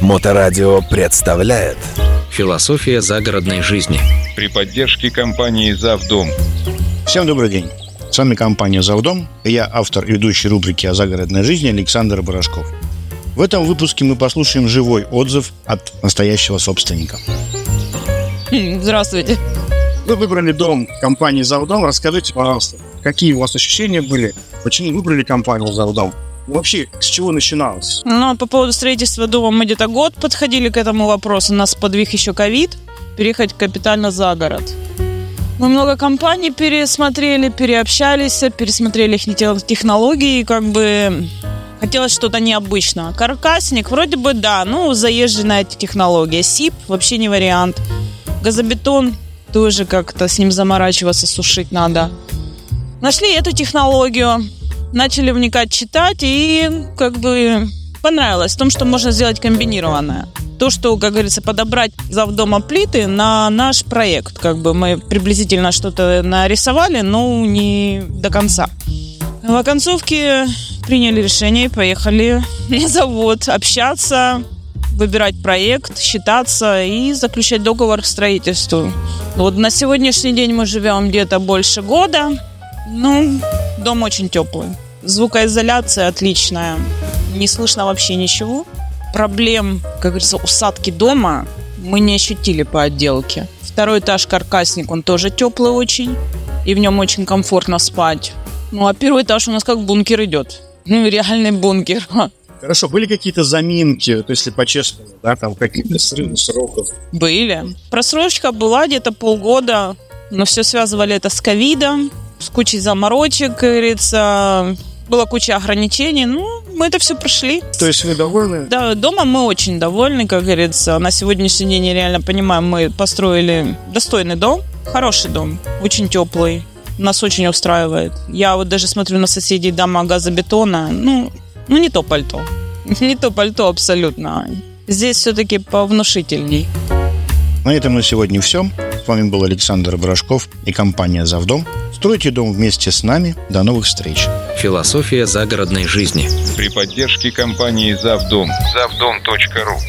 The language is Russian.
Моторадио представляет Философия загородной жизни. при поддержке компании «Завдом». Всем добрый день. С вами компания «Завдом» и я автор и ведущий рубрики о загородной жизни Александр Барашков. В этом выпуске мы послушаем живой отзыв от настоящего собственника. Здравствуйте. Вы выбрали дом компании «Завдом». Расскажите, пожалуйста, какие у вас ощущения были? Почему выбрали компанию «Завдом»? Вообще, с чего начиналось? Ну, по поводу строительства дома мы где-то год подходили к этому вопросу. Нас подвиг еще ковид. Переехать капитально за город. Мы много компаний пересмотрели, переобщались, пересмотрели их те- технологии, как бы хотелось что-то необычное. Каркасник, вроде бы да, ну, заезжий на эти технологии. СИП вообще не вариант. Газобетон тоже как-то с ним заморачиваться, сушить надо. Нашли эту технологию, начали вникать, читать, и как бы понравилось в том, что можно сделать комбинированное. То, что, как говорится, подобрать завдома плиты на наш проект. Как бы мы приблизительно что-то нарисовали, но не до конца. В оконцовке приняли решение поехали на завод общаться, выбирать проект, считаться и заключать договор к строительству. Вот на сегодняшний день мы живем где-то больше года. Ну, дом очень теплый. Звукоизоляция отличная. Не слышно вообще ничего. Проблем, как говорится, усадки дома мы не ощутили по отделке. Второй этаж каркасник, он тоже теплый очень. И в нем очень комфортно спать. Ну, а первый этаж у нас как бункер идет. Ну, реальный бункер. Хорошо, были какие-то заминки, то если по-честному, да, там какие-то срывы сроков? Были. Просрочка была где-то полгода, но все связывали это с ковидом, с кучей заморочек, как говорится, была куча ограничений. Ну, мы это все прошли. То есть вы довольны? Да, дома мы очень довольны, как говорится. На сегодняшний день я реально понимаю, мы построили достойный дом, хороший дом, очень теплый. Нас очень устраивает. Я вот даже смотрю на соседей дома газобетона. Ну, ну не то пальто. Не то пальто абсолютно. Здесь все-таки повнушительней. На этом на сегодня все. С вами был Александр Барашков и компания «Завдом». Стройте дом вместе с нами. До новых встреч. Философия загородной жизни. При поддержке компании «Завдом». Завдом.ру